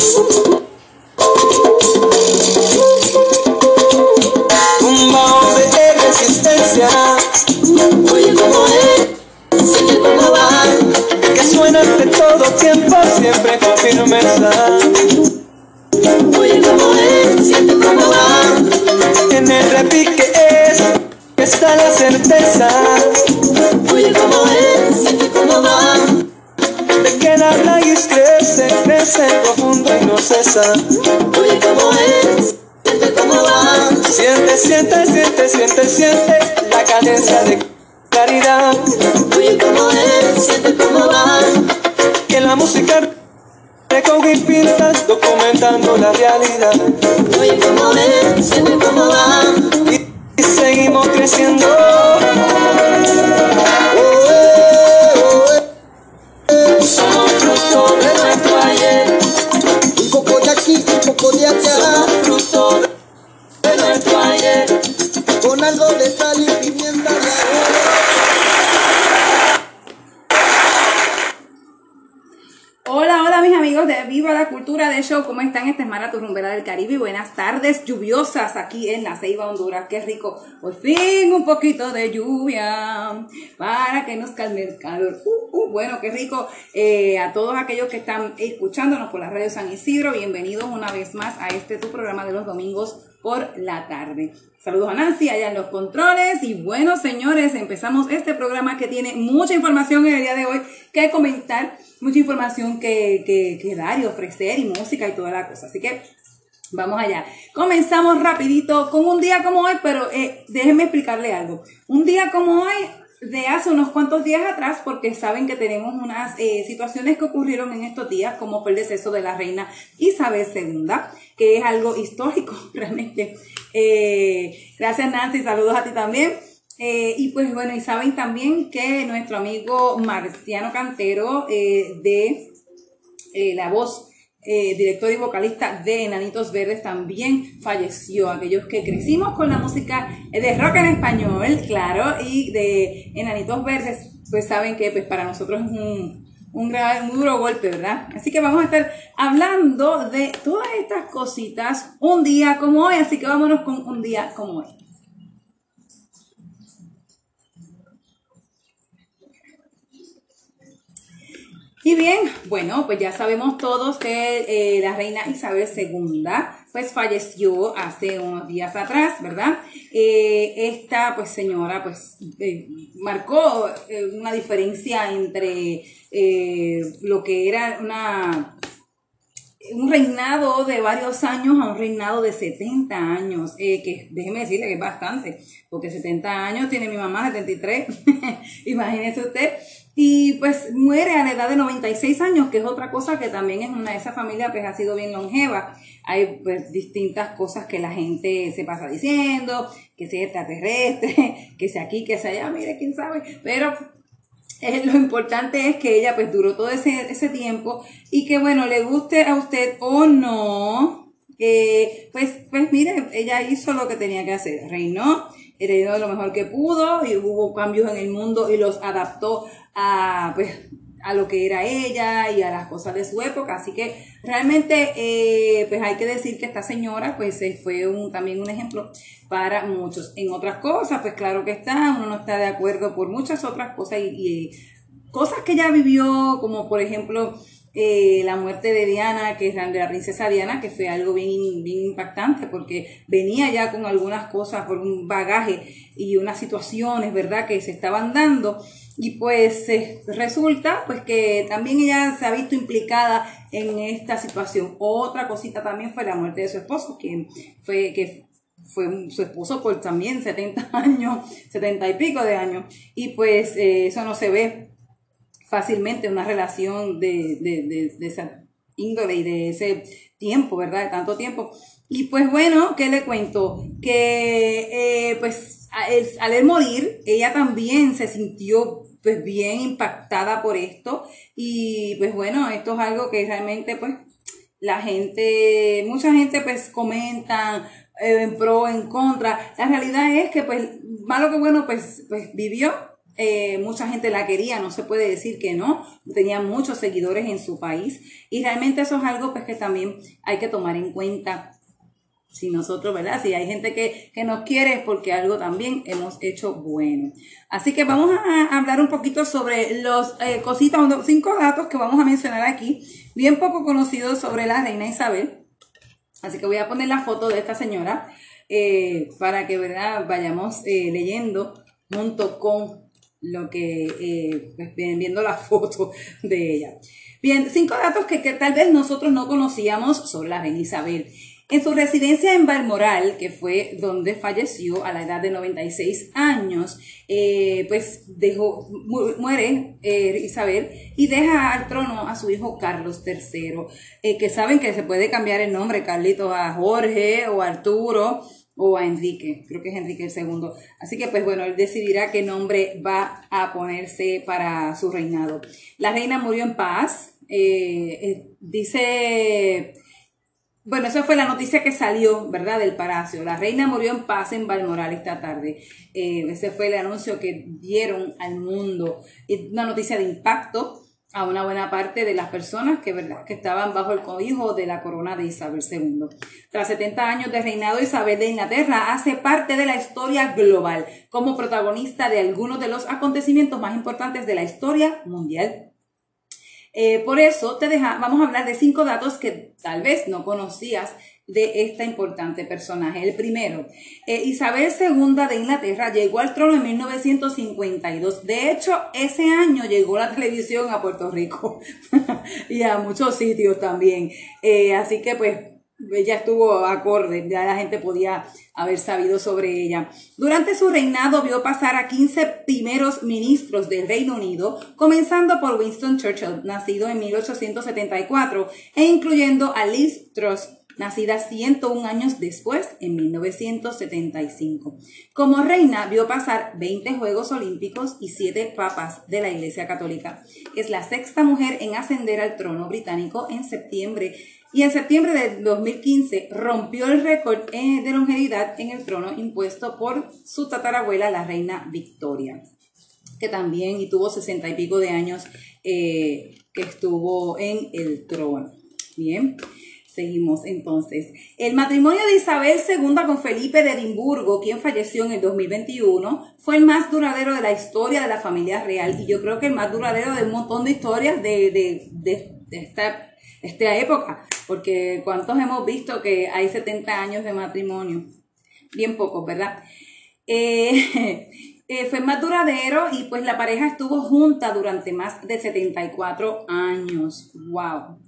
Un Qué rico. Por fin un poquito de lluvia para que nos calme el calor. Uh, uh, bueno, qué rico. Eh, a todos aquellos que están escuchándonos por la radio San Isidro, bienvenidos una vez más a este tu programa de los domingos por la tarde. Saludos a Nancy allá en los controles y bueno señores, empezamos este programa que tiene mucha información en el día de hoy que comentar, mucha información que, que dar y ofrecer y música y toda la cosa. Así que vamos allá. Comenzamos rapidito con un día como hoy, pero eh, déjenme explicarle algo. Un día como hoy de hace unos cuantos días atrás, porque saben que tenemos unas eh, situaciones que ocurrieron en estos días, como fue el deceso de la reina Isabel II, que es algo histórico realmente. Eh, gracias Nancy, saludos a ti también. Y pues bueno, y saben también que nuestro amigo Marciano Cantero de La Voz, eh, director y vocalista de Enanitos Verdes, también falleció. Aquellos que crecimos con la música de rock en español, claro, y de Enanitos Verdes, pues saben que pues para nosotros es un, un, un duro golpe, ¿verdad? Así que vamos a estar hablando de todas estas cositas un día como hoy, así que vámonos con un día como hoy. Y bien, bueno, pues ya sabemos todos que eh, la reina Isabel II pues falleció hace unos días atrás, ¿verdad? Eh, esta pues señora pues eh, marcó una diferencia entre lo que era una un reinado de varios años a un reinado de 70 años, que déjeme decirle que es bastante, porque 70 años tiene mi mamá, 73, imagínese usted, y pues muere a la edad de 96 años, que es otra cosa que también es una de esa familia que ha sido bien longeva. Hay pues distintas cosas que la gente se pasa diciendo, que sea extraterrestre, que sea aquí, que sea allá, mire, quién sabe, pero eh, lo importante es que ella pues duró todo ese, ese tiempo y que bueno, le guste a usted o no, eh, pues, pues mire, ella hizo lo que tenía que hacer, reinó, reinó lo mejor que pudo y hubo cambios en el mundo y los adaptó a pues a lo que era ella y a las cosas de su época. Así que realmente, eh, pues hay que decir que esta señora, pues fue un, también un ejemplo para muchos. En otras cosas, pues claro que está, uno no está de acuerdo por muchas otras cosas y, y cosas que ella vivió, como por ejemplo eh, la muerte de Diana, que es la princesa Diana, que fue algo bien, bien impactante porque venía ya con algunas cosas por un bagaje y unas situaciones, ¿verdad?, que se estaban dando. Y pues eh, resulta pues que también ella se ha visto implicada en esta situación. Otra cosita también fue la muerte de su esposo, que fue, que fue su esposo por también 70 años, 70 y pico de años. Y pues eh, eso no se ve fácilmente una relación de, de, de, de esa índole y de ese tiempo, ¿verdad? De tanto tiempo. Y pues bueno, ¿qué le cuento? Que eh, pues al él morir, ella también se sintió pues bien impactada por esto. Y pues bueno, esto es algo que realmente pues la gente, mucha gente pues comenta eh, en pro, en contra. La realidad es que pues malo que bueno pues, pues vivió eh, mucha gente la quería, no se puede decir que no, tenía muchos seguidores en su país y realmente eso es algo pues que también hay que tomar en cuenta si nosotros, ¿verdad? Si hay gente que, que nos quiere es porque algo también hemos hecho bueno. Así que vamos a hablar un poquito sobre los eh, cositas, cinco datos que vamos a mencionar aquí, bien poco conocidos sobre la reina Isabel. Así que voy a poner la foto de esta señora eh, para que ¿verdad? vayamos leyendo junto con lo que eh, pues, viendo la foto de ella. Bien, cinco datos que, que tal vez nosotros no conocíamos sobre la reina Isabel. En su residencia en Balmoral, que fue donde falleció a la edad de 96 años, eh, pues dejó, mu- muere eh, Isabel y deja al trono a su hijo Carlos III, eh, que saben que se puede cambiar el nombre, Carlitos, a Jorge o Arturo o a Enrique, creo que es Enrique el segundo. Así que pues bueno, él decidirá qué nombre va a ponerse para su reinado. La reina murió en paz, eh, eh, dice... Bueno, esa fue la noticia que salió, ¿verdad? Del palacio. La reina murió en paz en Balmoral esta tarde. Eh, ese fue el anuncio que dieron al mundo. Una noticia de impacto a una buena parte de las personas que, ¿verdad? que estaban bajo el cobijo de la corona de Isabel II. Tras 70 años de reinado, Isabel de Inglaterra hace parte de la historia global como protagonista de algunos de los acontecimientos más importantes de la historia mundial eh, por eso te deja, vamos a hablar de cinco datos que tal vez no conocías de esta importante personaje. El primero, eh, Isabel II de Inglaterra llegó al trono en 1952. De hecho, ese año llegó la televisión a Puerto Rico y a muchos sitios también. Eh, así que pues ella estuvo acorde, ya la gente podía haber sabido sobre ella. Durante su reinado vio pasar a 15 primeros ministros del Reino Unido, comenzando por Winston Churchill, nacido en 1874, e incluyendo a Liz Truss, nacida 101 años después, en 1975. Como reina vio pasar 20 Juegos Olímpicos y 7 papas de la Iglesia Católica. Es la sexta mujer en ascender al trono británico en septiembre y en septiembre de 2015 rompió el récord eh, de longevidad en el trono impuesto por su tatarabuela, la reina Victoria, que también tuvo sesenta y pico de años eh, que estuvo en el trono. Bien. Seguimos entonces. El matrimonio de Isabel II con Felipe de Edimburgo, quien falleció en el 2021, fue el más duradero de la historia de la familia real y yo creo que el más duradero de un montón de historias de, de, de, esta esta época, porque cuántos hemos visto que hay 70 años de matrimonio, bien pocos, ¿verdad? Eh, eh, fue más duradero y pues la pareja estuvo junta durante más de 74 años, wow.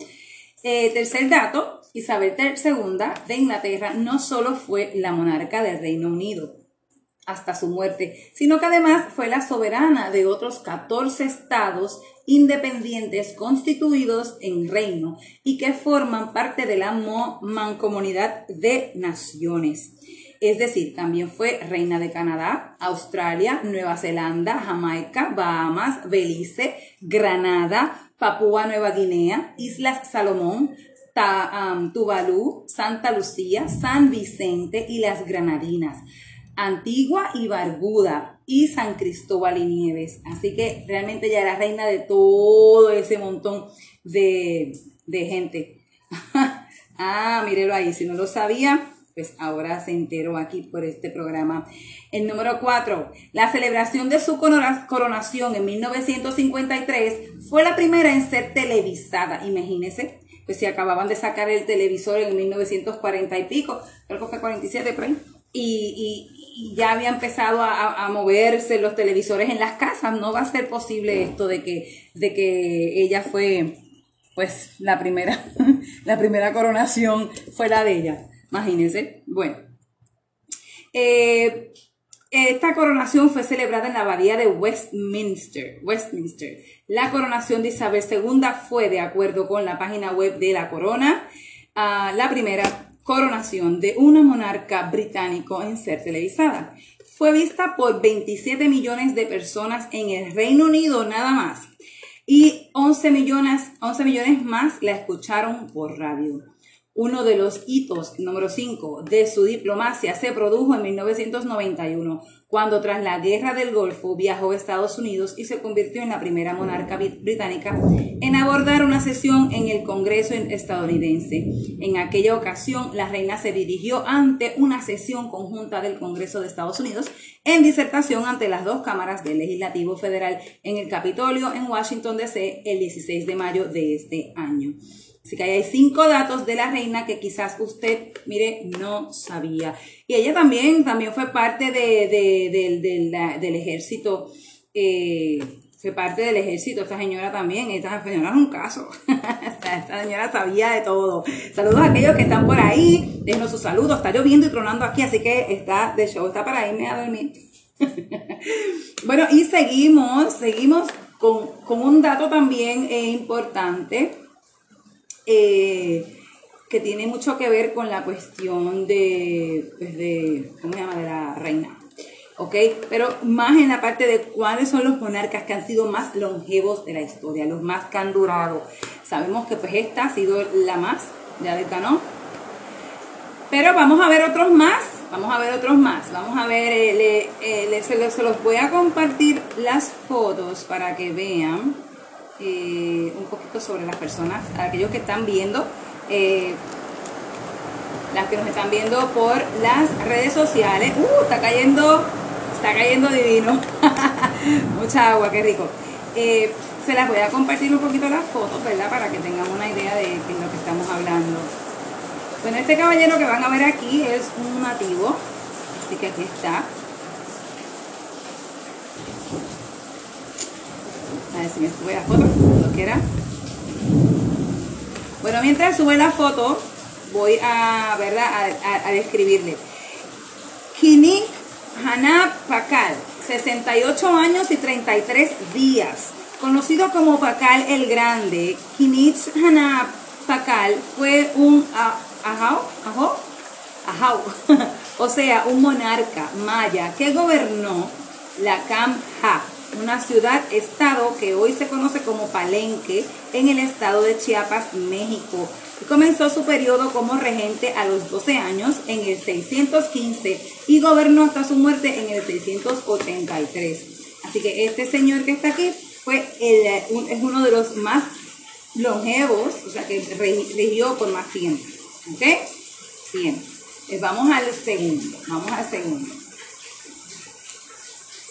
Eh, tercer dato, Isabel II de Inglaterra no solo fue la monarca del Reino Unido, hasta su muerte, sino que además fue la soberana de otros 14 estados independientes constituidos en reino y que forman parte de la mancomunidad de naciones. Es decir, también fue reina de Canadá, Australia, Nueva Zelanda, Jamaica, Bahamas, Belice, Granada, Papúa Nueva Guinea, Islas Salomón, Tuvalu, Santa Lucía, San Vicente y las Granadinas. Antigua y Barbuda y San Cristóbal y Nieves. Así que realmente ya era reina de todo ese montón de, de gente. ah, mírelo ahí, si no lo sabía, pues ahora se enteró aquí por este programa. El número 4, la celebración de su coronación en 1953 fue la primera en ser televisada, imagínense. Pues si acababan de sacar el televisor en 1940 y pico, creo que fue 47 por ahí. Y, ya había empezado a, a, moverse los televisores en las casas. No va a ser posible esto de que, de que ella fue, pues, la primera, la primera coronación fue la de ella. Imagínense. Bueno. Eh, esta coronación fue celebrada en la abadía de Westminster. Westminster. La coronación de Isabel II fue, de acuerdo con la página web de la corona, uh, la primera coronación de una monarca británico en ser televisada. Fue vista por 27 millones de personas en el Reino Unido nada más y 11 millones, 11 millones más la escucharon por radio. Uno de los hitos, número 5, de su diplomacia se produjo en 1991, cuando tras la Guerra del Golfo viajó a Estados Unidos y se convirtió en la primera monarca británica en abordar una sesión en el Congreso estadounidense. En aquella ocasión, la reina se dirigió ante una sesión conjunta del Congreso de Estados Unidos en disertación ante las dos cámaras del Legislativo Federal en el Capitolio en Washington, D.C. el 16 de mayo de este año. Así que ahí hay cinco datos de la reina que quizás usted, mire, no sabía. Y ella también, también fue parte de, del ejército, eh, fue parte del ejército, esta señora también, esta señora es un caso. esta, señora sabía de todo. Saludos a aquellos que están por ahí, déjenos sus saludos, está lloviendo y tronando aquí, así que está de show, está para irme a dormir. bueno, y seguimos, seguimos con, con un dato también eh, importante eh, que tiene mucho que ver con la cuestión de, pues de, ¿cómo se llama?, de la reina. ¿Ok? Pero más en la parte de cuáles son los monarcas que han sido más longevos de la historia, los más que han durado. Sabemos que pues esta ha sido la más, ya del canon. Pero vamos a ver otros más, vamos a ver otros más. Vamos a ver, eh, eh, se, los, se los voy a compartir las fotos para que vean. Eh, un poquito sobre las personas, aquellos que están viendo, eh, las que nos están viendo por las redes sociales. ¡Uh! Está cayendo, está cayendo divino. Mucha agua, qué rico. Eh, se las voy a compartir un poquito las fotos, ¿verdad? Para que tengan una idea de, de lo que estamos hablando. Bueno, este caballero que van a ver aquí es un nativo, así que aquí está. A si me sube la foto, lo quiera. Bueno, mientras sube la foto, voy a, ¿verdad? a, describirle. Kini Hanap Pakal, 68 años y 33 días. Conocido como Pakal el Grande, Kinich Hanap Pakal fue un ajao, ajao, ajao, o sea, un monarca maya que gobernó la Kamha una ciudad-estado que hoy se conoce como Palenque en el estado de Chiapas, México. Y comenzó su periodo como regente a los 12 años en el 615 y gobernó hasta su muerte en el 683. Así que este señor que está aquí fue es uno de los más longevos, o sea que regió por más tiempo. ¿Ok? Bien. Eh, vamos al segundo. Vamos al segundo.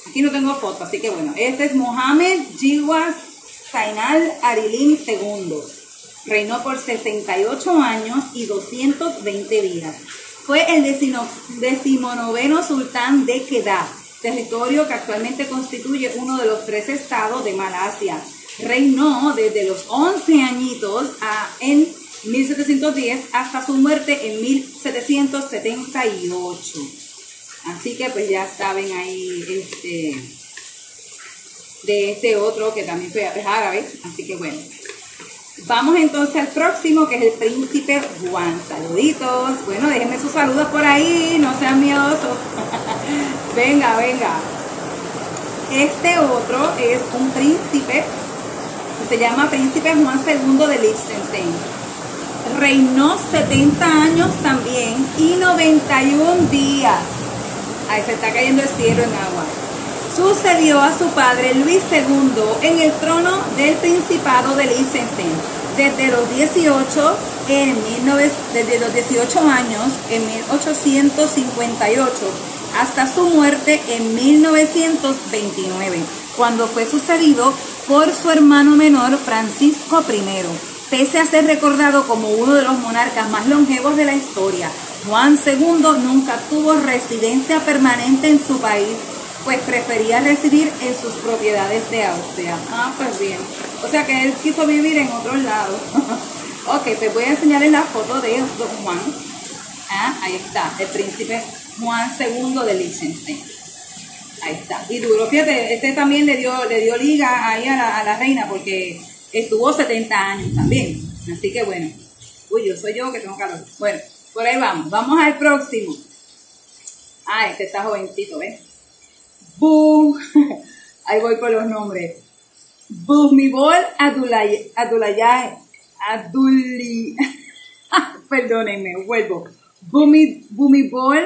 Aquí no tengo foto, así que bueno. Este es Mohamed Jiwas Zainal Arilin II. Reinó por 68 años y 220 días. Fue el decimonoveno sultán de Kedah, territorio que actualmente constituye uno de los tres estados de Malasia. Reinó desde los 11 añitos a, en 1710 hasta su muerte en 1778. Así que pues ya saben ahí este de este otro que también fue es árabe. Así que bueno. Vamos entonces al próximo que es el príncipe Juan. Saluditos. Bueno, déjenme sus saludos por ahí, no sean miedosos. venga, venga. Este otro es un príncipe se llama Príncipe Juan II de Liechtenstein. Reinó 70 años también y 91 días. Ahí se está cayendo el cielo en agua. Sucedió a su padre Luis II en el trono del Principado de Liechtenstein desde los 18 en desde los 18 años en 1858 hasta su muerte en 1929, cuando fue sucedido por su hermano menor Francisco I, pese a ser recordado como uno de los monarcas más longevos de la historia. Juan II nunca tuvo residencia permanente en su país, pues prefería residir en sus propiedades de Austria. Ah, pues bien. O sea que él quiso vivir en otro lado. ok, te voy a enseñarles la foto de Don Juan. Ah, ahí está, el príncipe Juan II de Liechtenstein. Ahí está. Y duro, fíjate, este también le dio, le dio liga ahí a la, a la reina porque estuvo 70 años también. Así que bueno. Uy, yo soy yo que tengo calor. Bueno. Por ahí vamos. Vamos al próximo. Ah, este está jovencito, ¿ves? Boom. Ahí voy con los nombres. Bumibol Adulay, Aduli. Perdón. perdónenme, vuelvo. Bumi, Bumibol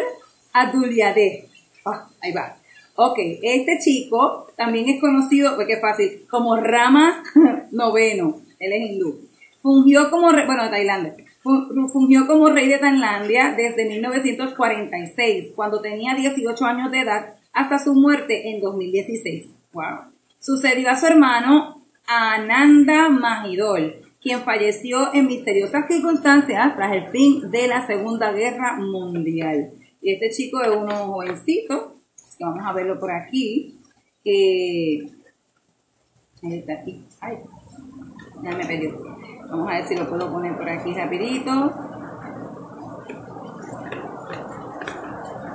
Aduliade. Ah, ahí va. Ok, este chico también es conocido, porque es fácil, como Rama Noveno. Él es hindú. Fungió como, re- bueno, Tailandia. Fu- Fungió como rey de Tailandia desde 1946, cuando tenía 18 años de edad, hasta su muerte en 2016. Wow. Sucedió a su hermano Ananda Mahidol, quien falleció en misteriosas circunstancias tras el fin de la Segunda Guerra Mundial. Y este chico es uno jovencito, que vamos a verlo por aquí. Ahí está aquí. Ay, ya me perdió. Vamos a ver si lo puedo poner por aquí rapidito.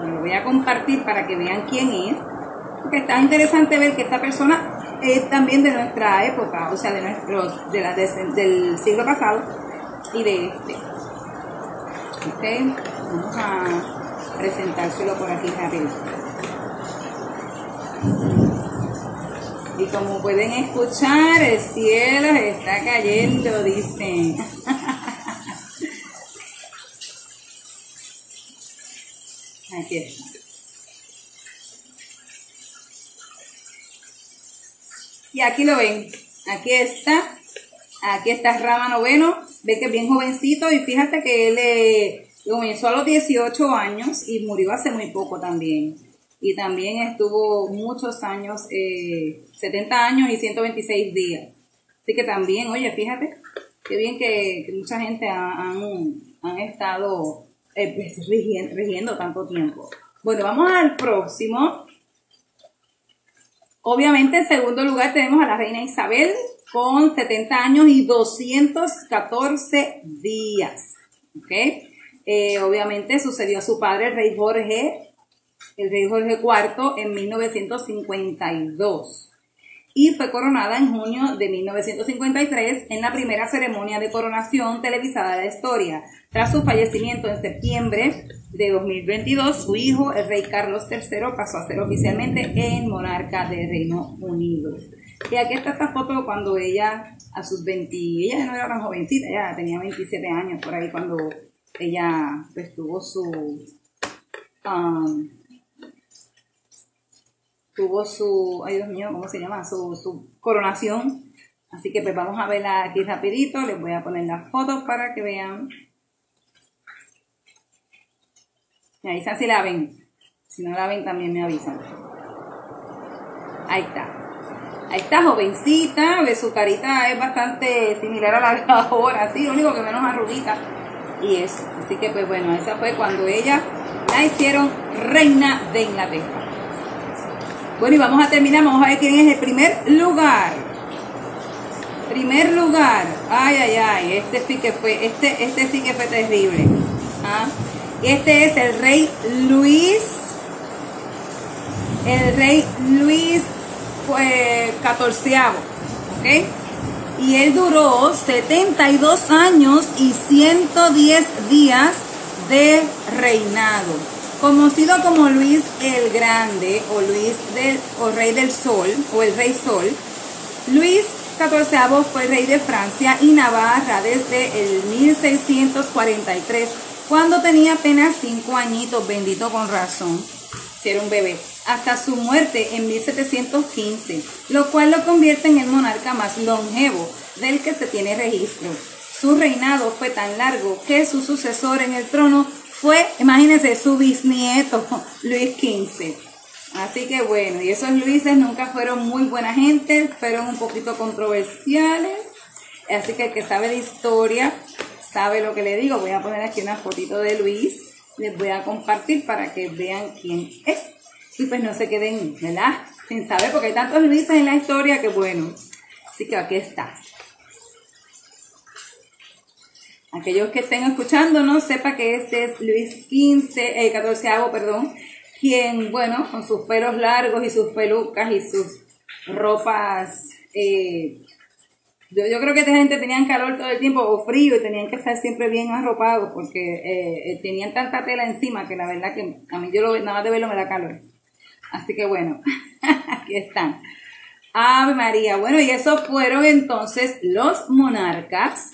Lo voy a compartir para que vean quién es. Porque está interesante ver que esta persona es también de nuestra época, o sea, de nuestros, de la, de- del siglo pasado y de este. Ok, vamos a presentárselo por aquí rápido. Y como pueden escuchar, el cielo está cayendo, dicen. Aquí está. Y aquí lo ven. Aquí está. Aquí está Rama Noveno. Ve que es bien jovencito y fíjate que él eh, comenzó a los 18 años y murió hace muy poco también. Y también estuvo muchos años, eh, 70 años y 126 días. Así que también, oye, fíjate, qué bien que, mucha gente ha- han, han estado eh, pues, rigiendo tanto tiempo. Bueno, vamos al próximo. Obviamente, en segundo lugar tenemos a la reina Isabel con 70 años y 214 días. ¿ok? Eh, obviamente sucedió a su padre, el rey Jorge, el rey Jorge IV, en 1952. Y fue coronada en junio de 1953 en la primera ceremonia de coronación televisada de la historia. Tras su fallecimiento en septiembre de 2022, su hijo, el rey Carlos III, pasó a ser oficialmente el monarca del Reino Unido. Y aquí está esta foto cuando ella, a sus 20, ella no era tan jovencita, ella tenía 27 años por ahí cuando ella pues, tuvo su, um, tuvo su, ay Dios mío, ¿cómo se llama? Su, su coronación. Así que pues vamos a verla aquí rapidito, les voy a poner las fotos para que vean. Me avisan si la ven. Si no la ven también me avisan. Ahí está. Ahí está jovencita, ve su carita es bastante similar a la de ahora, sí, lo único que menos arruguita y eso. Así que pues bueno, esa fue cuando ella la hicieron reina de Inglaterra. Bueno, y vamos a terminar, vamos a ver quién es el primer lugar. Primer lugar. Ay, ay, ay, este sí que fue, este, este sí que fue terrible. ¿Ah? Este es el rey Luis. El rey Luis XIV. ¿Ok? Y él duró 72 años y 110 días de reinado conocido como Luis el Grande o Luis del o Rey del Sol o el Rey Sol, Luis XIV fue rey de Francia y Navarra desde el 1643, cuando tenía apenas 5 añitos, bendito con razón, si era un bebé, hasta su muerte en 1715, lo cual lo convierte en el monarca más longevo del que se tiene registro. Su reinado fue tan largo que su sucesor en el trono fue, imagínense, su bisnieto, Luis XV. Así que bueno, y esos Luises nunca fueron muy buena gente, fueron un poquito controversiales. Así que el que sabe de historia sabe lo que le digo. Voy a poner aquí una fotito de Luis, les voy a compartir para que vean quién es. Y pues no se queden, ¿verdad? Sin saber, porque hay tantos Luises en la historia que bueno. Así que aquí está. Aquellos que estén escuchándonos, sepa que este es Luis XV, eh, 14, perdón, quien, bueno, con sus pelos largos y sus pelucas y sus ropas, eh, yo, yo creo que esta gente tenían calor todo el tiempo o frío y tenían que estar siempre bien arropados porque eh, tenían tanta tela encima que la verdad que a mí yo nada más de verlo me da calor. Así que bueno, aquí están. Ave María. Bueno, y esos fueron entonces los monarcas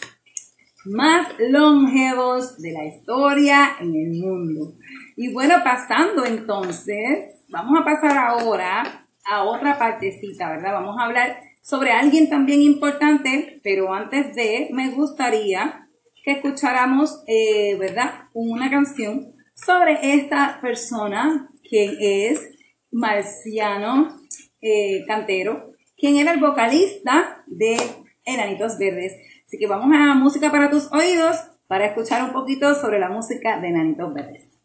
más longevos de la historia en el mundo. Y bueno, pasando entonces, vamos a pasar ahora a otra partecita, ¿verdad? Vamos a hablar sobre alguien también importante, pero antes de, me gustaría que escucháramos, eh, ¿verdad? Una canción sobre esta persona que es Marciano eh, Cantero, quien era el vocalista de Enanitos Verdes. Así que vamos a música para tus oídos para escuchar un poquito sobre la música de Enanitos Verdes.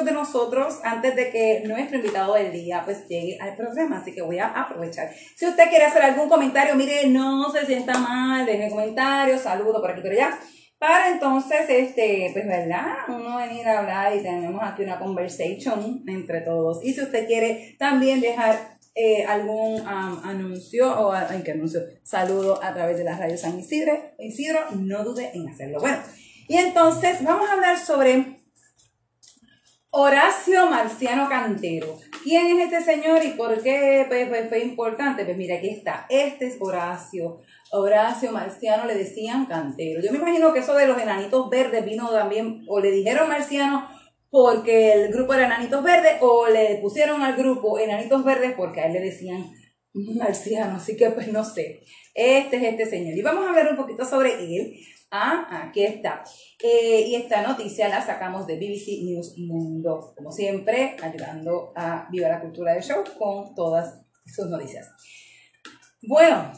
Muchos de nosotros antes de que nuestro invitado del día pues llegue al programa, así que voy a aprovechar. Si usted quiere hacer algún comentario, mire, no se sienta mal, deje comentarios, saludo por aquí por allá. Para entonces, este, pues, ¿verdad? Uno venir a hablar y tenemos aquí una conversation entre todos. Y si usted quiere también dejar eh, algún um, anuncio o ay, ¿qué anuncio? saludo a través de la radio San Isidro, Isidro, no dude en hacerlo. Bueno, y entonces vamos a hablar sobre Horacio Marciano Cantero. ¿Quién es este señor y por qué pues, pues, fue importante? Pues mira, aquí está. Este es Horacio. Horacio Marciano le decían Cantero. Yo me imagino que eso de los enanitos verdes vino también, o le dijeron Marciano porque el grupo era Enanitos Verdes o le pusieron al grupo Enanitos Verdes porque a él le decían marciano, así que pues no sé. Este es este señor. Y vamos a hablar un poquito sobre él. Ah, aquí está. Eh, y esta noticia la sacamos de BBC News Mundo, como siempre, ayudando a Viva la Cultura del Show con todas sus noticias. Bueno,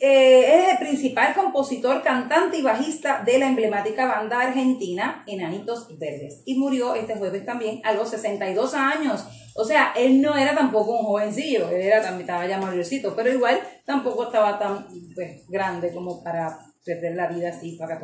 eh, es el principal compositor, cantante y bajista de la emblemática banda argentina Enanitos Verdes. Y murió este jueves también a los 62 años. O sea, él no era tampoco un jovencillo, él era, estaba ya mayorcito, pero igual tampoco estaba tan pues, grande como para perder la vida así, para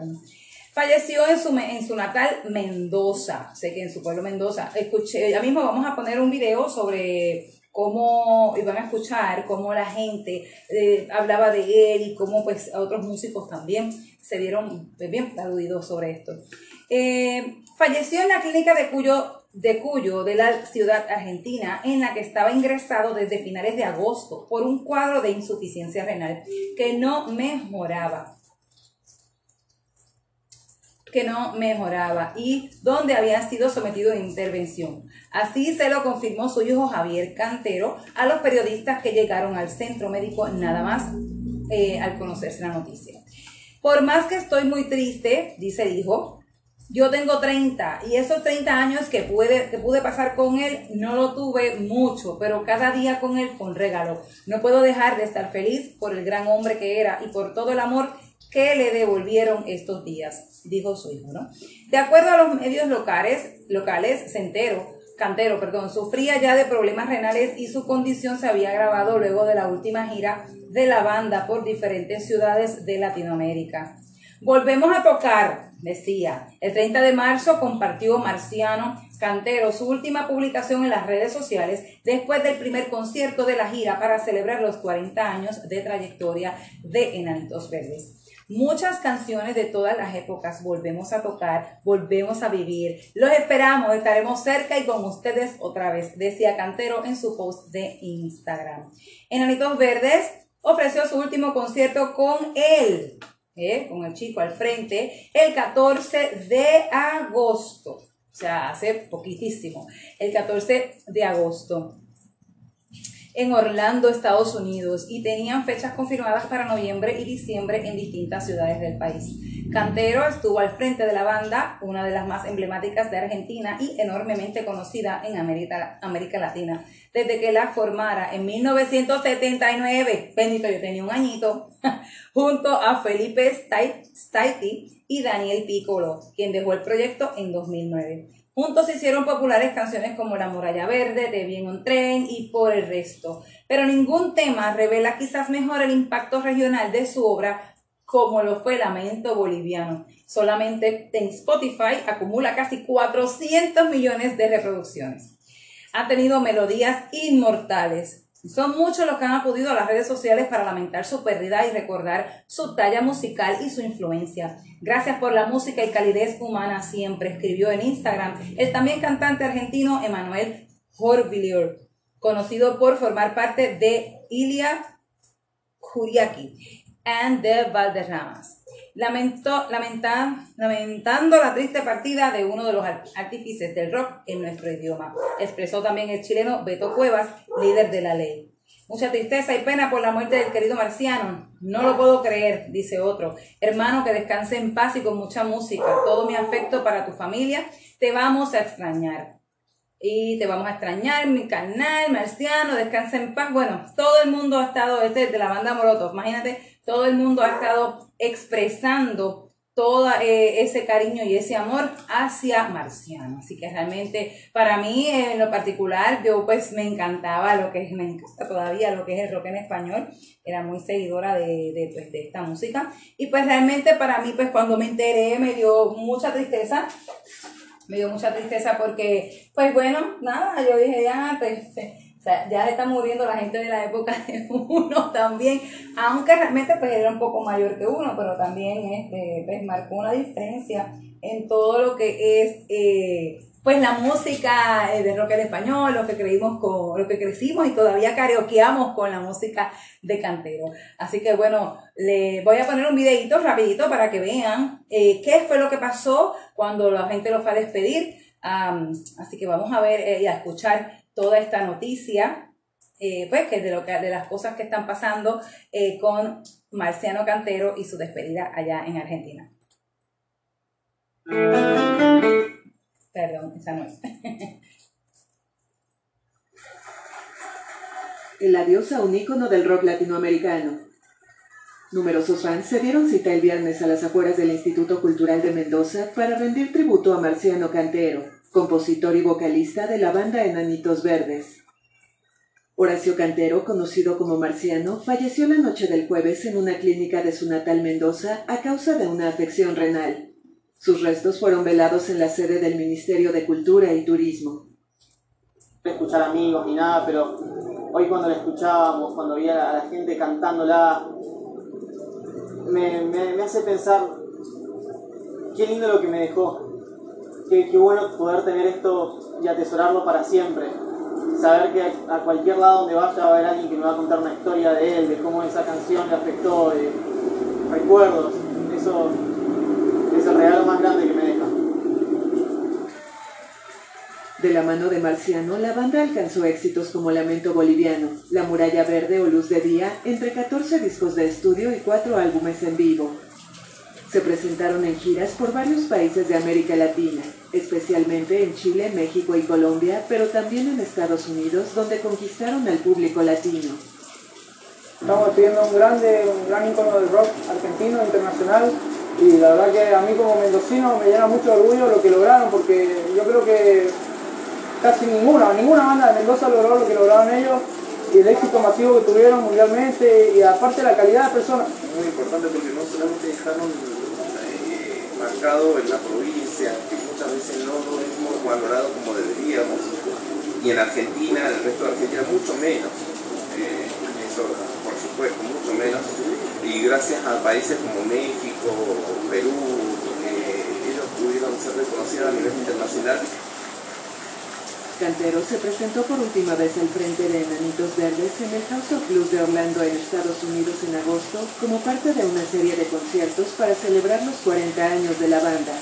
Falleció en su, en su natal Mendoza, sé que en su pueblo Mendoza. Escuché, ya mismo vamos a poner un video sobre cómo iban a escuchar, cómo la gente eh, hablaba de él y cómo pues otros músicos también se vieron pues, bien aludidos sobre esto. Eh, falleció en la clínica de Cuyo, de Cuyo, de la ciudad argentina, en la que estaba ingresado desde finales de agosto por un cuadro de insuficiencia renal que no mejoraba que no mejoraba y donde había sido sometido a intervención. Así se lo confirmó su hijo Javier Cantero a los periodistas que llegaron al centro médico nada más eh, al conocerse la noticia. Por más que estoy muy triste, dice el hijo, yo tengo 30 y esos 30 años que pude, que pude pasar con él no lo tuve mucho, pero cada día con él fue un regalo. No puedo dejar de estar feliz por el gran hombre que era y por todo el amor que le devolvieron estos días, dijo su hijo, ¿no? De acuerdo a los medios locales, locales, Centero, Cantero, perdón, sufría ya de problemas renales y su condición se había agravado luego de la última gira de la banda por diferentes ciudades de Latinoamérica. Volvemos a tocar, decía. El 30 de marzo compartió Marciano Cantero su última publicación en las redes sociales después del primer concierto de la gira para celebrar los 40 años de trayectoria de Enanitos Verdes. Muchas canciones de todas las épocas volvemos a tocar, volvemos a vivir. Los esperamos, estaremos cerca y con ustedes otra vez, decía Cantero en su post de Instagram. Enanitos Verdes ofreció su último concierto con él, ¿eh? con el chico al frente, el 14 de agosto. O sea, hace poquitísimo. El 14 de agosto en Orlando, Estados Unidos, y tenían fechas confirmadas para noviembre y diciembre en distintas ciudades del país. Cantero estuvo al frente de la banda, una de las más emblemáticas de Argentina y enormemente conocida en América, Latina, desde que la formara en 1979, bendito yo tenía un añito, junto a Felipe Staiti y Daniel Piccolo, quien dejó el proyecto en 2009. Juntos hicieron populares canciones como La Muralla Verde, De Bien un Tren y Por el Resto, pero ningún tema revela quizás mejor el impacto regional de su obra como lo fue Lamento Boliviano. Solamente en Spotify acumula casi 400 millones de reproducciones. Ha tenido melodías inmortales, son muchos los que han acudido a las redes sociales para lamentar su pérdida y recordar su talla musical y su influencia. Gracias por la música y calidez humana siempre, escribió en Instagram el también cantante argentino Emanuel Jorvillier, conocido por formar parte de Ilia Juriaki and the Valderramas. Lamentando la triste partida de uno de los artífices del rock en nuestro idioma. Expresó también el chileno Beto Cuevas, líder de la ley. Mucha tristeza y pena por la muerte del querido Marciano. No lo puedo creer, dice otro. Hermano, que descanse en paz y con mucha música. Todo mi afecto para tu familia. Te vamos a extrañar. Y te vamos a extrañar, mi canal, Marciano, descansa en paz. Bueno, todo el mundo ha estado, este de la banda Molotov, imagínate, todo el mundo ha estado expresando todo eh, ese cariño y ese amor hacia Marciano. Así que realmente para mí en lo particular yo pues me encantaba lo que es, me encanta todavía lo que es el rock en español. Era muy seguidora de, de, pues, de esta música. Y pues realmente para mí pues cuando me enteré me dio mucha tristeza. Me dio mucha tristeza porque pues bueno, nada, yo dije ya, pues, sea, ya está muriendo la gente de la época de uno también, aunque realmente pues era un poco mayor que uno, pero también este, pues, marcó una diferencia en todo lo que es eh, pues la música eh, de rock en español, lo que creímos con, lo que crecimos y todavía karaokeamos con la música de Cantero. Así que bueno, le voy a poner un videito rapidito para que vean eh, qué fue lo que pasó cuando la gente lo fue a despedir. así que vamos a ver y a escuchar toda esta noticia, eh, pues que de, lo que de las cosas que están pasando eh, con Marciano Cantero y su despedida allá en Argentina. Perdón, esa no es. El adiós a un ícono del rock latinoamericano. Numerosos fans se dieron cita el viernes a las afueras del Instituto Cultural de Mendoza para rendir tributo a Marciano Cantero, compositor y vocalista de la banda Enanitos Verdes. Horacio Cantero, conocido como Marciano, falleció la noche del jueves en una clínica de su natal Mendoza a causa de una afección renal. Sus restos fueron velados en la sede del Ministerio de Cultura y Turismo. Escuchar amigos ni nada, pero hoy cuando la escuchábamos, cuando veía a la gente cantándola, me, me, me hace pensar qué lindo lo que me dejó qué, bueno poder tener esto y atesorarlo para siempre. Saber que a cualquier lado donde vaya va a haber alguien que me va a contar una historia de él, de cómo esa canción le afectó, de recuerdos. Eso es el regalo más grande que me deja. De la mano de Marciano, la banda alcanzó éxitos como Lamento Boliviano, La Muralla Verde o Luz de Día, entre 14 discos de estudio y 4 álbumes en vivo. Se presentaron en giras por varios países de América Latina, especialmente en Chile, México y Colombia, pero también en Estados Unidos, donde conquistaron al público latino. Estamos pidiendo un grande, un gran ícono del rock argentino, internacional, y la verdad que a mí como mendocino me llena mucho orgullo lo que lograron, porque yo creo que casi ninguna, ninguna banda de Mendoza logró lo que lograron ellos, y el éxito masivo que tuvieron mundialmente, y aparte la calidad de personas. Muy importante porque no solamente dejaron marcado en la provincia, que muchas veces no lo hemos valorado como deberíamos, y en Argentina, en el resto de Argentina, mucho menos. Eh, por supuesto, mucho menos. Y gracias a países como México, Perú, ellos pudieron ser reconocidos a nivel internacional Cantero se presentó por última vez al frente de Enanitos Verdes en el House of Blues de Orlando en Estados Unidos en agosto como parte de una serie de conciertos para celebrar los 40 años de la banda.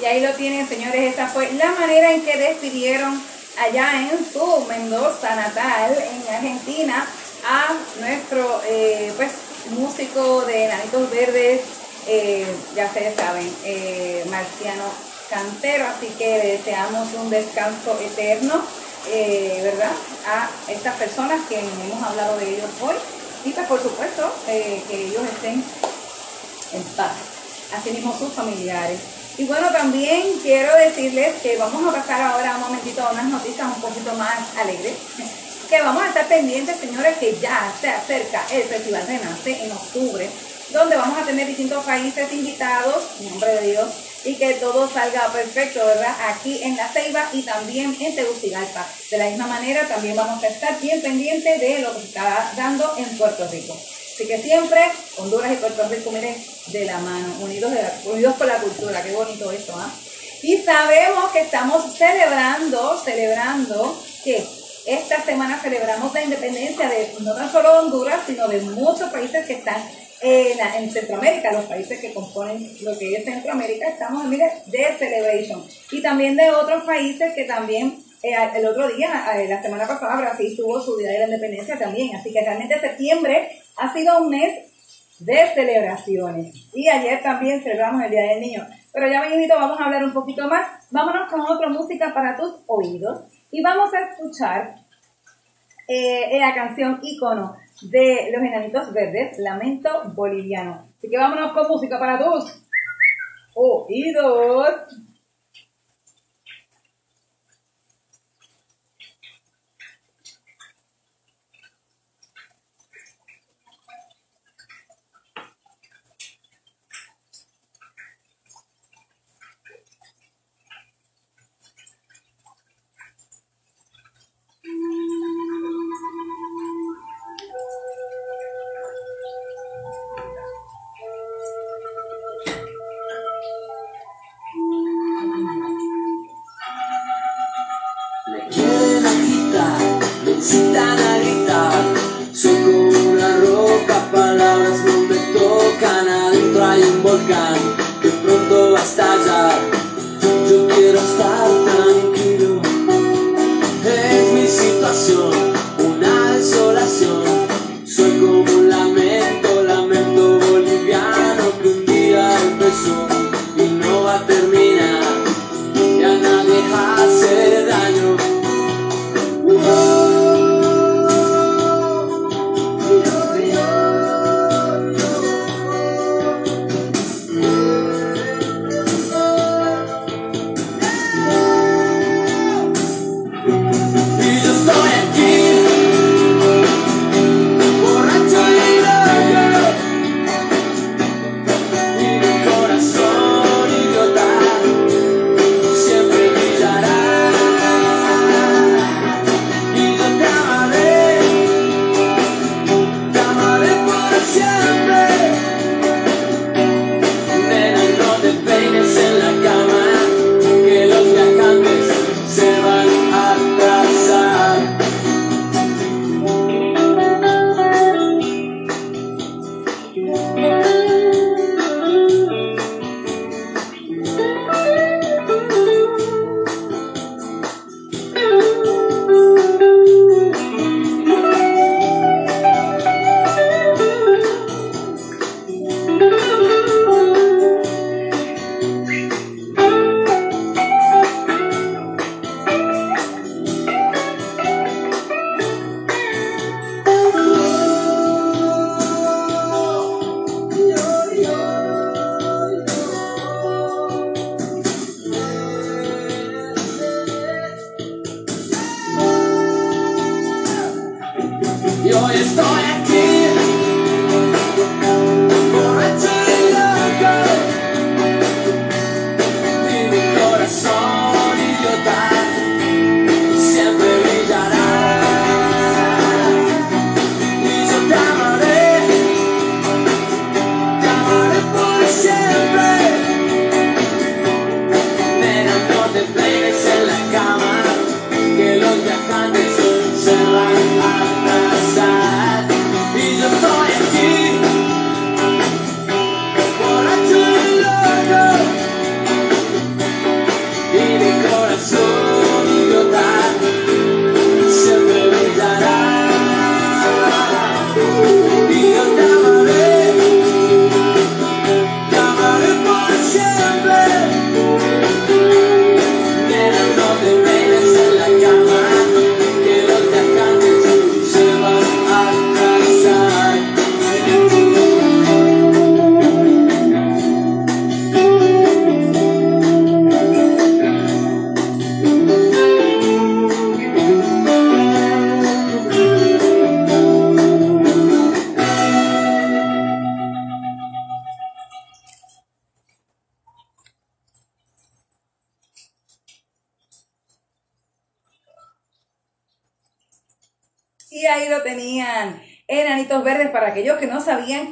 Y ahí lo tienen, señores. Esa fue la manera en que despidieron allá en su Mendoza natal, en Argentina, a nuestro eh, pues, músico de Nanitos Verdes, eh, ya ustedes saben, eh, Marciano Cantero, así que deseamos un descanso eterno, ¿verdad? A estas personas que hemos hablado de ellos hoy y pues por supuesto que ellos estén en paz, así mismo sus familiares. Y bueno, también quiero decirles que vamos a pasar ahora un momentito a unas noticias un poquito más alegres que vamos a estar pendientes, señores, que ya se acerca el Festival Renace en octubre, donde vamos a tener distintos países invitados, en nombre de Dios, y que todo salga perfecto, ¿verdad? Aquí en La Ceiba y también en Tegucigalpa. De la misma manera, también vamos a estar bien pendientes de lo que se está dando en Puerto Rico. Así que siempre Honduras y Puerto Rico, miren, de la mano, unidos, unidos por la cultura, qué bonito eso, ¿ah? Y sabemos que estamos celebrando, celebrando que esta semana celebramos la independencia de no tan solo Honduras, sino de muchos países que están en, en Centroamérica, los países que componen lo que es Centroamérica, estamos, mire, de Celebration. Y también de otros países que también, eh, el otro día, eh, la semana pasada, Brasil tuvo su Día de la Independencia también. Así que realmente septiembre ha sido un mes de celebraciones. Y ayer también celebramos el Día del Niño. Pero ya mañanito vamos a hablar un poquito más. Vámonos con otra música para tus oídos. Y vamos a escuchar eh, la canción ícono de los enanitos verdes, Lamento Boliviano. Así que vámonos con música para tus oídos.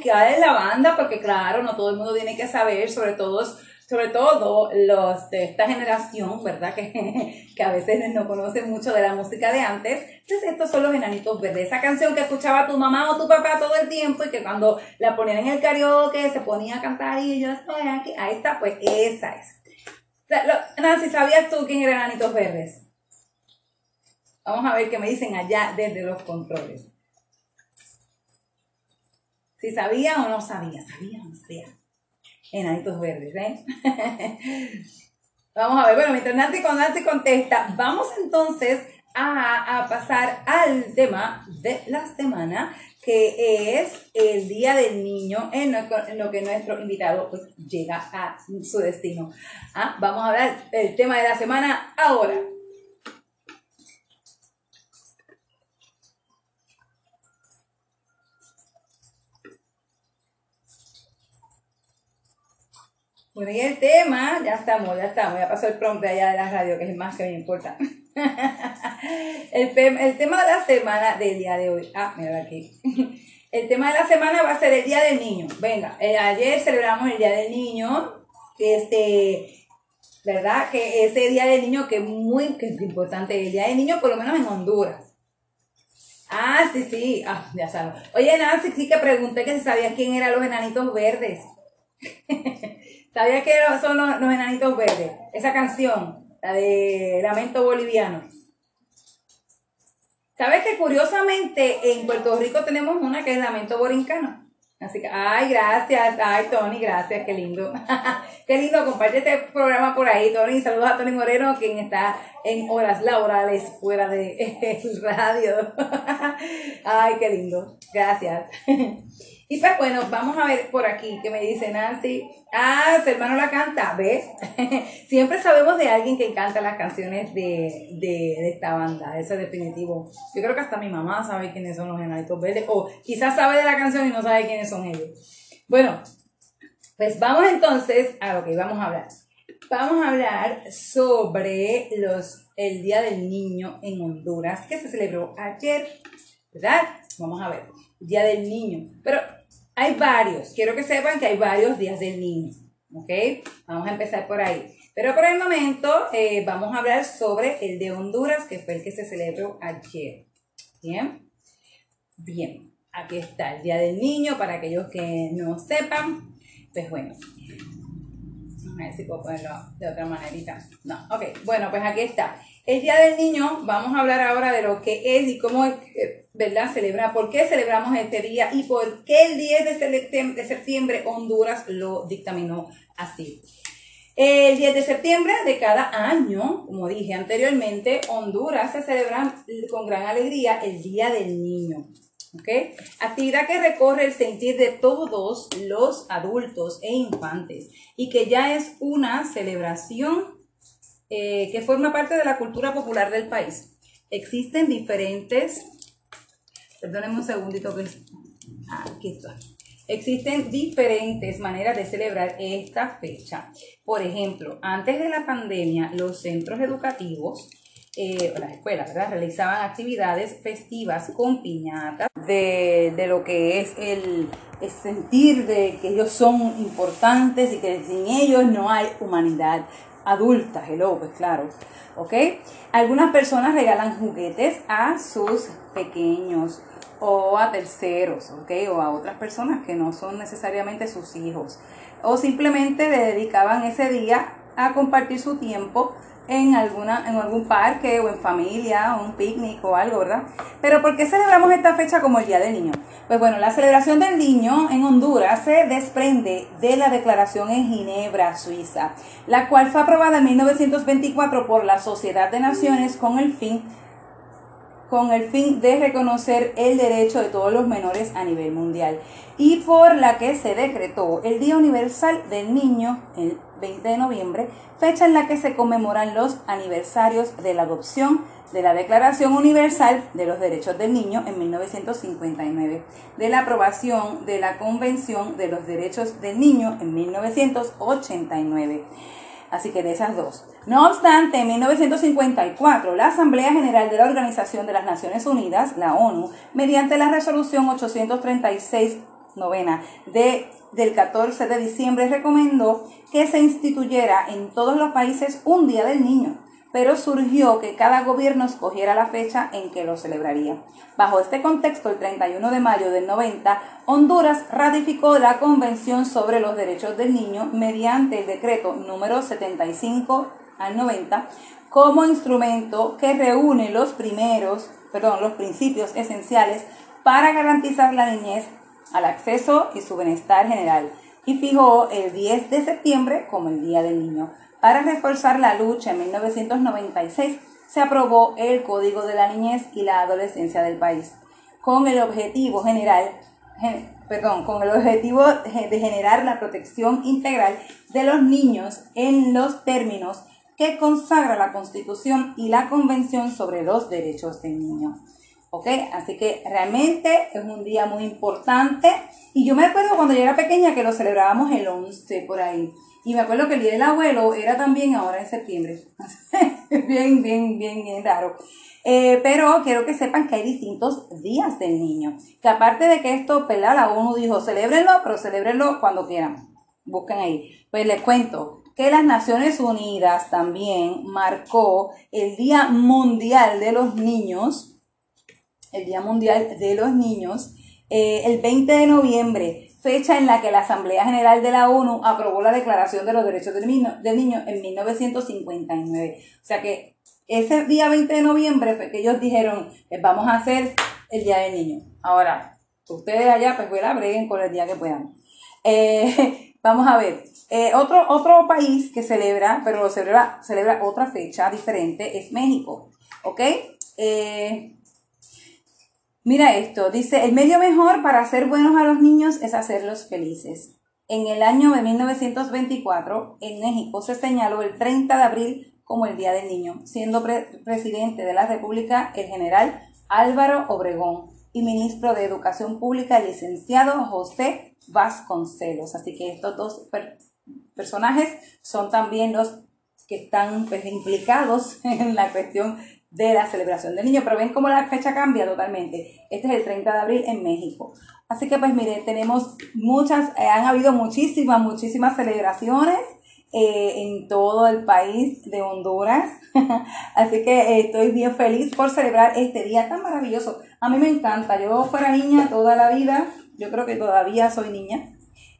Es la banda, porque claro, no todo el mundo tiene que saber, sobre todo sobre todo los de esta generación, ¿verdad? Que, que a veces no conocen mucho de la música de antes. Entonces, estos son los enanitos verdes. Esa canción que escuchaba tu mamá o tu papá todo el tiempo y que cuando la ponían en el karaoke se ponía a cantar y yo estoy aquí. Ahí está, pues esa es. Nancy, ¿sabías tú quién eran enanitos verdes? Vamos a ver qué me dicen allá desde los controles. Si sabía o no sabía, sabía o no sabía. Enanitos verdes, ¿eh? vamos a ver, bueno, mientras Nancy, Nancy contesta, vamos entonces a, a, pasar al tema de la semana, que es el Día del Niño, en lo, que nuestro invitado pues, llega a su destino. Ah, vamos a hablar del tema de la semana ahora. Bueno, y el tema, ya estamos, ya estamos, ya pasó el prompt allá de la radio, que es más que me importa. el, el, tema de la semana del día de hoy, ah, mira aquí. El tema de la semana va a ser el Día del Niño. Venga, eh, ayer celebramos el Día del Niño, este, ¿verdad? Que ese Día del Niño que es muy que es importante, el Día del Niño por lo menos en Honduras. Ah, sí, sí, ah, ya sabes. Oye, Nancy, sí que pregunté que si sabías quién eran los enanitos verdes. ¿Sabías que son los, enanitos verdes? Esa canción, la de Lamento Boliviano. ¿Sabes que curiosamente en Puerto Rico tenemos una que es Lamento Borincano? Así que, ay, gracias, ay, Tony, gracias, qué lindo. qué lindo, comparte este programa por ahí, Tony. Saludos a Tony Moreno, quien está en horas laborales fuera de el radio. ay, qué lindo, gracias. Y pues bueno, vamos a ver por aquí que me dice Nancy. Ah, su hermano la canta, ¿ves? Siempre sabemos de alguien que canta las canciones de, de, esta banda, eso es definitivo. Yo creo que hasta mi mamá sabe quiénes son los enanitos verdes, o quizás sabe de la canción y no sabe quiénes son ellos. Bueno, pues vamos entonces a lo que íbamos a hablar. Vamos a hablar sobre los, el Día del Niño en Honduras, que se celebró ayer, ¿verdad? Vamos a ver. Día del Niño. Pero hay varios. Quiero que sepan que hay varios días del niño. ¿Ok? Vamos a empezar por ahí. Pero por el momento eh, vamos a hablar sobre el de Honduras, que fue el que se celebró ayer. ¿Bien? Bien. Aquí está el Día del Niño, para aquellos que no sepan. Pues bueno. A ver si puedo ponerlo de otra manerita. No, ok. Bueno, pues aquí está. El Día del Niño, vamos a hablar ahora de lo que es y cómo es, ¿verdad? Celebrar, por qué celebramos este día y por qué el 10 de septiembre Honduras lo dictaminó así. El 10 de septiembre de cada año, como dije anteriormente, Honduras se celebra con gran alegría el Día del Niño. ¿Okay? Actividad que recorre el sentir de todos los adultos e infantes y que ya es una celebración eh, que forma parte de la cultura popular del país. Existen diferentes, perdónenme un segundito que aquí está. Existen diferentes maneras de celebrar esta fecha. Por ejemplo, antes de la pandemia, los centros educativos eh, las escuelas, ¿verdad? Realizaban actividades festivas con piñatas de, de lo que es el, el, sentir de que ellos son importantes y que sin ellos no hay humanidad adulta, hello, pues claro, ¿ok? Algunas personas regalan juguetes a sus pequeños o a terceros, ¿ok? O a otras personas que no son necesariamente sus hijos. O simplemente le dedicaban ese día a compartir su tiempo en, alguna, en algún parque o en familia, o un picnic o algo, ¿verdad? Pero ¿por qué celebramos esta fecha como el Día del Niño? Pues bueno, la celebración del niño en Honduras se desprende de la declaración en Ginebra, Suiza, la cual fue aprobada en 1924 por la Sociedad de Naciones con el fin con el fin de reconocer el derecho de todos los menores a nivel mundial y por la que se decretó el Día Universal del Niño el 20 de noviembre, fecha en la que se conmemoran los aniversarios de la adopción de la Declaración Universal de los Derechos del Niño en 1959, de la aprobación de la Convención de los Derechos del Niño en 1989. Así que de esas dos. No obstante, en 1954, la Asamblea General de la Organización de las Naciones Unidas, la ONU, mediante la resolución 836 novena de, del 14 de diciembre recomendó que se instituyera en todos los países un Día del Niño, pero surgió que cada gobierno escogiera la fecha en que lo celebraría. Bajo este contexto, el 31 de mayo del 90, Honduras ratificó la Convención sobre los Derechos del Niño mediante el decreto número 75 al 90 como instrumento que reúne los primeros, perdón, los principios esenciales para garantizar la niñez al acceso y su bienestar general y fijó el 10 de septiembre como el Día del Niño. Para reforzar la lucha en 1996 se aprobó el Código de la Niñez y la Adolescencia del país, con el objetivo general, perdón, con el objetivo de generar la protección integral de los niños en los términos que consagra la Constitución y la Convención sobre los Derechos del Niño. ¿Ok? Así que realmente es un día muy importante. Y yo me acuerdo cuando yo era pequeña que lo celebrábamos el 11 por ahí. Y me acuerdo que el Día del Abuelo era también ahora en septiembre. bien, bien, bien, bien raro. Eh, pero quiero que sepan que hay distintos días del niño. Que aparte de que esto, ¿verdad? La ONU dijo, celébrenlo, pero celébrenlo cuando quieran. Busquen ahí. Pues les cuento que las Naciones Unidas también marcó el Día Mundial de los Niños, el Día Mundial de los Niños, eh, el 20 de noviembre fecha en la que la Asamblea General de la ONU aprobó la Declaración de los Derechos del Niño, en 1959. O sea que ese día 20 de noviembre fue que ellos dijeron, eh, vamos a hacer el Día del Niño. Ahora, ustedes allá, pues la breguen con el día que puedan. Eh, vamos a ver, eh, otro, otro país que celebra, pero celebra, celebra otra fecha diferente, es México. ¿Ok? Mira esto, dice, el medio mejor para hacer buenos a los niños es hacerlos felices. En el año de 1924, en México se señaló el 30 de abril como el Día del Niño, siendo presidente de la República el general Álvaro Obregón y ministro de Educación Pública el licenciado José Vasconcelos. Así que estos dos personajes son también los que están pues, implicados en la cuestión de la celebración del niño, pero ven cómo la fecha cambia totalmente. Este es el 30 de abril en México. Así que pues mire, tenemos muchas, eh, han habido muchísimas, muchísimas celebraciones eh, en todo el país de Honduras. Así que eh, estoy bien feliz por celebrar este día tan maravilloso. A mí me encanta, yo fuera niña toda la vida, yo creo que todavía soy niña.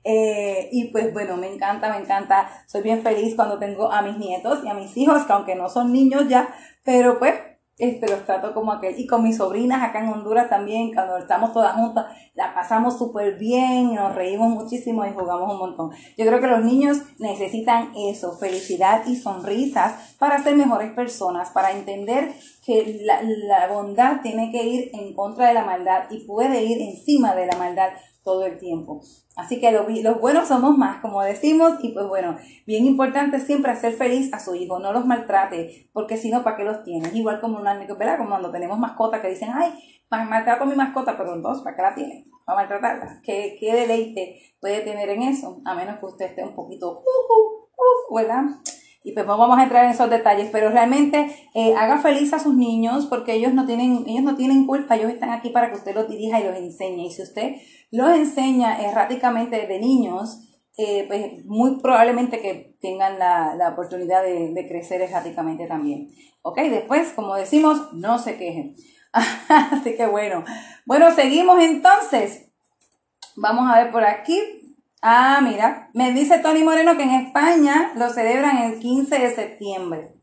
y pues bueno, me encanta, me encanta. Soy bien feliz cuando tengo a mis nietos y a mis hijos, que aunque no son niños ya, pero pues, este, los trato como aquel. Y con mis sobrinas acá en Honduras también, cuando estamos todas juntas, la pasamos súper bien, nos reímos muchísimo y jugamos un montón. Yo creo que los niños necesitan eso, felicidad y sonrisas para ser mejores personas, para entender que la, la bondad tiene que ir en contra de la maldad y puede ir encima de la maldad todo el tiempo. Así que los, los buenos somos más, como decimos, y pues bueno, bien importante siempre hacer feliz a su hijo, no los maltrate, porque si no, ¿para qué los tienes? Igual como una ¿verdad? Como cuando tenemos mascotas que dicen, ay, maltrato a mi mascota, pero entonces, ¿para qué la tiene? Para maltratarla. ¿Qué, ¿Qué deleite puede tener en eso? A menos que usted esté un poquito, uh, uh, uh, ¿verdad? Y pues no vamos a entrar en esos detalles, pero realmente eh, haga feliz a sus niños porque ellos no tienen, ellos no tienen culpa, ellos están aquí para que usted los dirija y los enseñe. Y si usted los enseña erráticamente de niños, eh, pues muy probablemente que tengan la, la oportunidad de, de, crecer erráticamente también. Ok, después, como decimos, no se quejen. Así que bueno. Bueno, seguimos entonces. Vamos a ver por aquí. Ah, mira, me dice Tony Moreno que en España lo celebran el 15 de septiembre.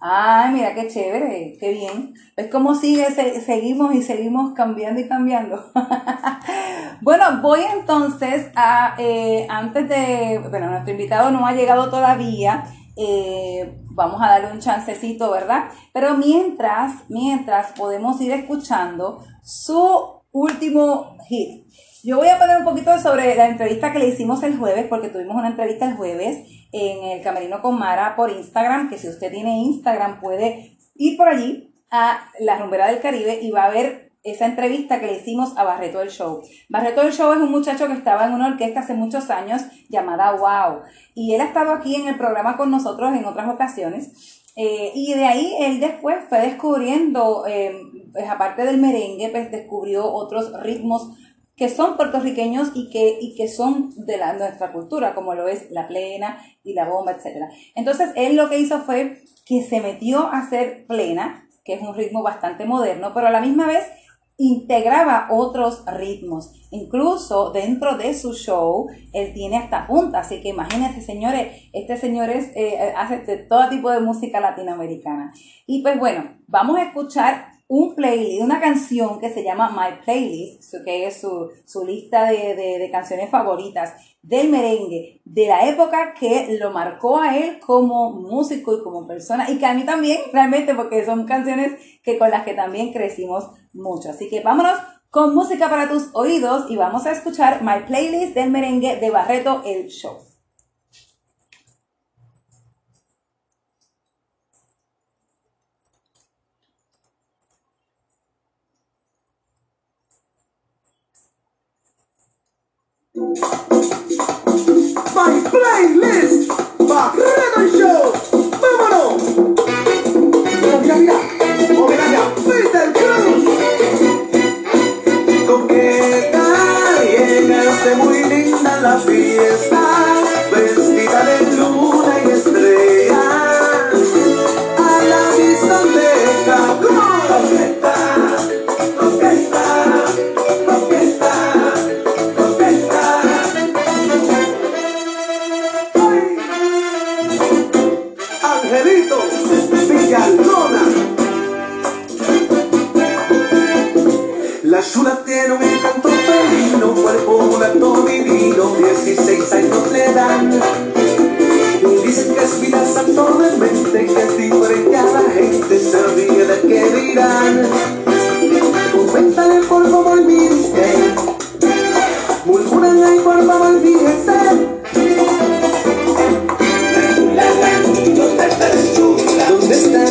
Ay, mira qué chévere, qué bien. Es como sigue, seguimos y seguimos cambiando y cambiando. bueno, voy entonces a, eh, antes de, bueno, nuestro invitado no ha llegado todavía, eh, vamos a darle un chancecito, ¿verdad? Pero mientras, mientras podemos ir escuchando su último hit. Yo voy a poner un poquito sobre la entrevista que le hicimos el jueves, porque tuvimos una entrevista el jueves en el Camerino con Mara por Instagram, que si usted tiene Instagram puede ir por allí a la rumbera del Caribe y va a ver esa entrevista que le hicimos a Barreto del Show. Barreto del Show es un muchacho que estaba en una orquesta hace muchos años llamada Wow. Y él ha estado aquí en el programa con nosotros en otras ocasiones. Eh, y de ahí él después fue descubriendo, eh, pues aparte del merengue, pues descubrió otros ritmos que son puertorriqueños y que, y que son de la, nuestra cultura, como lo es la plena y la bomba, etc. Entonces, él lo que hizo fue que se metió a hacer plena, que es un ritmo bastante moderno, pero a la misma vez integraba otros ritmos. Incluso dentro de su show, él tiene hasta punta. Así que imagínense, señores, este señor es, eh, hace de todo tipo de música latinoamericana. Y pues bueno, vamos a escuchar un playlist, una canción que se llama My Playlist, que es su, su lista de, de, de, canciones favoritas del merengue, de la época que lo marcó a él como músico y como persona, y que a mí también, realmente, porque son canciones que con las que también crecimos mucho. Así que vámonos con música para tus oídos y vamos a escuchar My Playlist del merengue de Barreto El Show. My playlist, Barredo Show, vámonos. Mira, mira, mira, que dirán. Comentan el polvo volviste Murmuran el polvo volviste Chula, ¿dónde.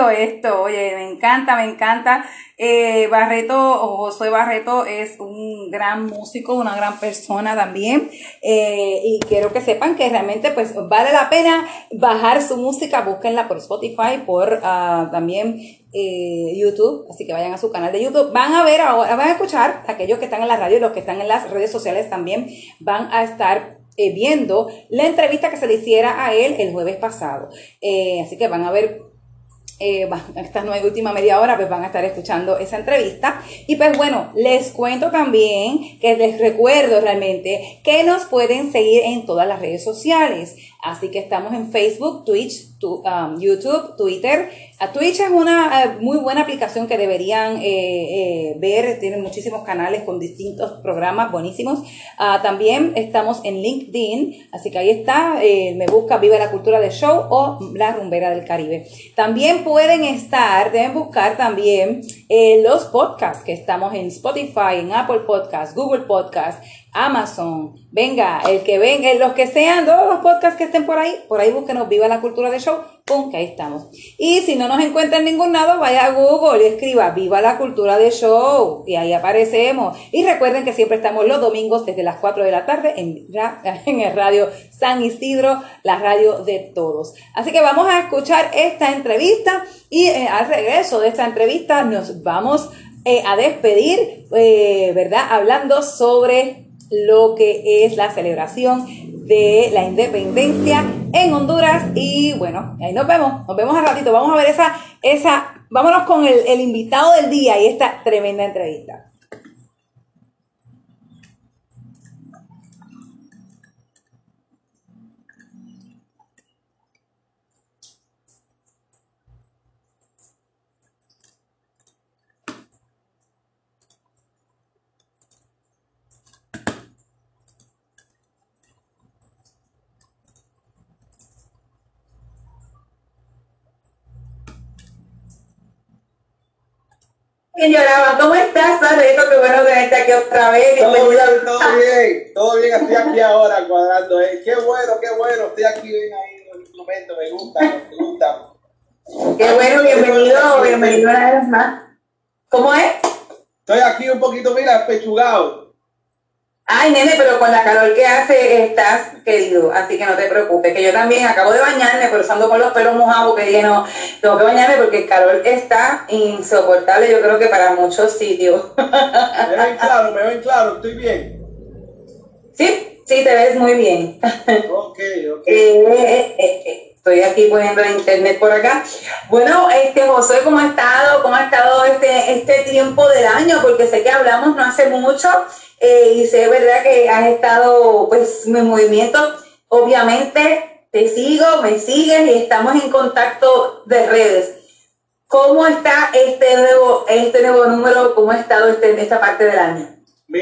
Esto. Oye, me encanta, me encanta. Eh, Barreto, o Josué Barreto es un gran músico, una gran persona también. Eh, y quiero que sepan que realmente pues vale la pena bajar su música. Búsquenla por Spotify, por ah, también eh, YouTube. Así que vayan a su canal de YouTube. Van a ver, ahora van a escuchar, aquellos que están en la radio y los que están en las redes sociales también van a estar viendo la entrevista que se le hiciera a él el jueves pasado. Así que van a ver eh, esta nueva última media hora, pues van a estar escuchando esa entrevista. Y pues bueno, les cuento también que les recuerdo realmente que nos pueden seguir en todas las redes sociales. Así que estamos en Facebook, Twitch, um, YouTube, Twitter. A Twitch es una eh, muy buena aplicación que deberían eh, eh, ver. Tienen muchísimos canales con distintos programas buenísimos. Ah, también estamos en LinkedIn, así que ahí está. me busca Viva la Cultura del Show o La Rumbera del Caribe. También pueden estar, deben buscar también los podcasts que estamos en Spotify, en Apple Podcasts, Google Podcasts, Amazon. Venga, el que venga, los que sean, todos los podcasts que estén por ahí, por ahí búsquenos Viva la Cultura del Show. ¡Pum! Que ahí estamos. Y si no nos encuentra en ningún lado, vaya a Google y escriba Viva la Cultura del Show. Y ahí aparecemos. Y recuerden que siempre estamos los domingos desde las 4 de la tarde en, en el radio San Isidro, la radio de todos. Así que vamos a escuchar esta entrevista y eh, al regreso de esta entrevista nos vamos eh, a despedir, eh, ¿verdad? Hablando sobre lo que es la celebración de la independencia en Honduras y bueno, ahí nos vemos, nos vemos al ratito, vamos a ver esa, esa, vámonos con el, el invitado del día y esta tremenda entrevista. Lloraba. ¿Cómo estás, Barreto? Qué bueno tenerte aquí otra vez. Todo bien, todo bien, todo bien, estoy aquí ahora cuadrando. eh. Qué bueno, qué bueno, estoy aquí bien ahí en el instrumento, me gusta, me gusta. Qué bueno, bienvenido, bienvenido una vez más. ¿Cómo es? Estoy aquí un poquito, mira, pechugado. Ay, nene, pero con la calor que hace estás querido, así que no te preocupes, que yo también acabo de bañarme, pero ando con los pelos mojados, que dije, no, tengo que bañarme porque el calor está insoportable, yo creo que para muchos sitios. Me ven claro, me ven claro, estoy bien. sí, sí, te ves muy bien. Ok, ok. Eh, eh, eh, Estoy aquí poniendo internet por acá. Bueno, este José, ¿cómo ha estado? ¿Cómo ha estado este, este tiempo del año? Porque sé que hablamos no hace mucho eh, y sé, ¿verdad?, que has estado, pues, en movimiento. Obviamente, te sigo, me sigues y estamos en contacto de redes. ¿Cómo está este nuevo, este nuevo número? ¿Cómo ha estado este, esta parte del año?